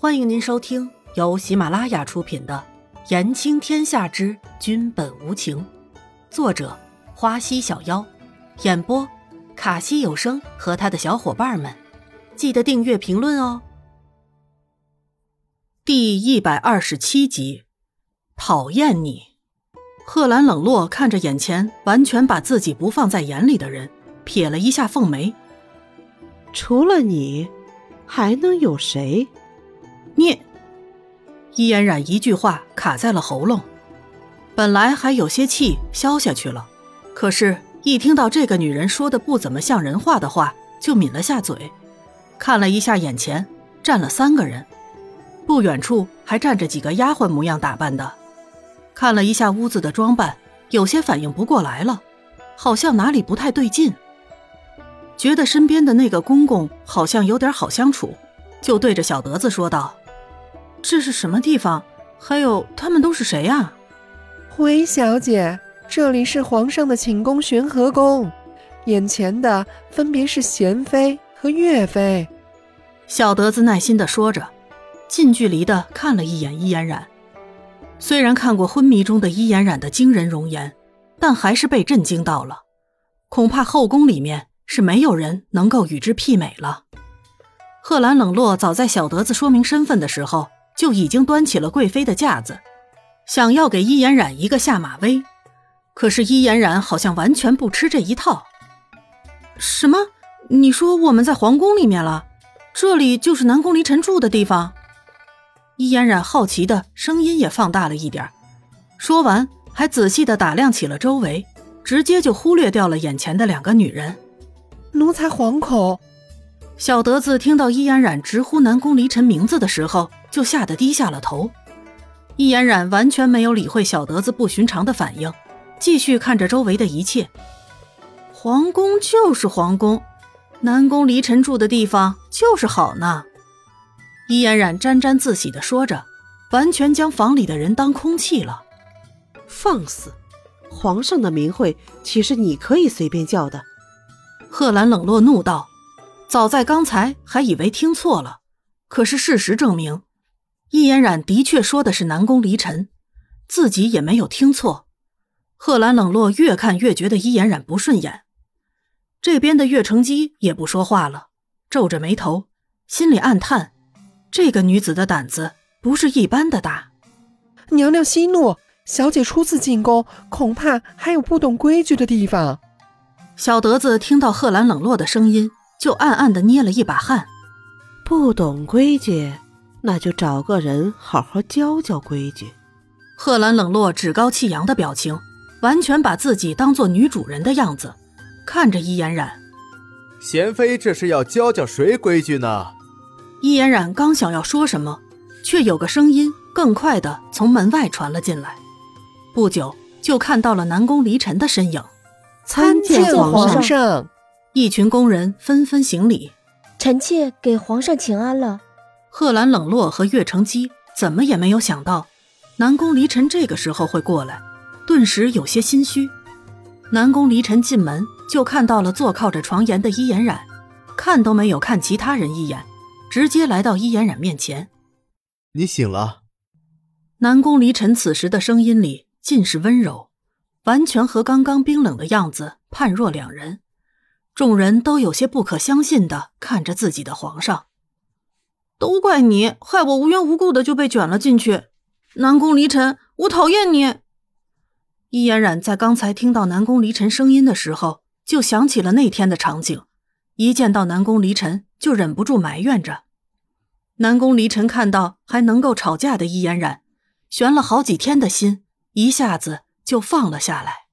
欢迎您收听由喜马拉雅出品的《言情天下之君本无情》，作者花溪小妖，演播卡西有声和他的小伙伴们。记得订阅、评论哦。第一百二十七集，讨厌你。贺兰冷落看着眼前完全把自己不放在眼里的人，撇了一下凤眉。除了你，还能有谁？你，伊嫣然一句话卡在了喉咙，本来还有些气消下去了，可是，一听到这个女人说的不怎么像人话的话，就抿了下嘴，看了一下眼前站了三个人，不远处还站着几个丫鬟模样打扮的，看了一下屋子的装扮，有些反应不过来了，好像哪里不太对劲，觉得身边的那个公公好像有点好相处，就对着小德子说道。这是什么地方？还有他们都是谁呀？回小姐，这里是皇上的寝宫玄和宫，眼前的分别是贤妃和岳妃。小德子耐心的说着，近距离的看了一眼伊嫣然。虽然看过昏迷中的伊嫣然的惊人容颜，但还是被震惊到了。恐怕后宫里面是没有人能够与之媲美了。贺兰冷落早在小德子说明身份的时候。就已经端起了贵妃的架子，想要给伊嫣然一个下马威。可是伊嫣然好像完全不吃这一套。什么？你说我们在皇宫里面了？这里就是南宫离尘住的地方？伊嫣然好奇的声音也放大了一点，说完还仔细的打量起了周围，直接就忽略掉了眼前的两个女人。奴才惶恐。小德子听到伊嫣然直呼南宫离尘名字的时候。就吓得低下了头，易嫣然完全没有理会小德子不寻常的反应，继续看着周围的一切。皇宫就是皇宫，南宫离尘住的地方就是好呢。易嫣然沾沾自喜地说着，完全将房里的人当空气了。放肆！皇上的名讳岂是你可以随便叫的？贺兰冷落怒道：“早在刚才还以为听错了，可是事实证明。”易嫣然的确说的是南宫离尘，自己也没有听错。贺兰冷落越看越觉得易嫣然不顺眼，这边的岳成基也不说话了，皱着眉头，心里暗叹：这个女子的胆子不是一般的大。娘娘息怒，小姐初次进宫，恐怕还有不懂规矩的地方。小德子听到贺兰冷落的声音，就暗暗的捏了一把汗，不懂规矩。那就找个人好好教教规矩。贺兰冷落趾高气扬的表情，完全把自己当做女主人的样子，看着伊嫣然。贤妃这是要教教谁规矩呢？伊嫣然刚想要说什么，却有个声音更快的从门外传了进来。不久，就看到了南宫离尘的身影。参见皇上。一群宫人纷纷行礼。臣妾给皇上请安了。贺兰冷落和岳成基怎么也没有想到，南宫离尘这个时候会过来，顿时有些心虚。南宫离尘进门就看到了坐靠着床沿的伊嫣然，看都没有看其他人一眼，直接来到伊嫣然面前：“你醒了。”南宫离尘此时的声音里尽是温柔，完全和刚刚冰冷的样子判若两人。众人都有些不可相信的看着自己的皇上。都怪你，害我无缘无故的就被卷了进去。南宫离尘，我讨厌你。易嫣然在刚才听到南宫离尘声音的时候，就想起了那天的场景，一见到南宫离尘就忍不住埋怨着。南宫离尘看到还能够吵架的易嫣然，悬了好几天的心一下子就放了下来。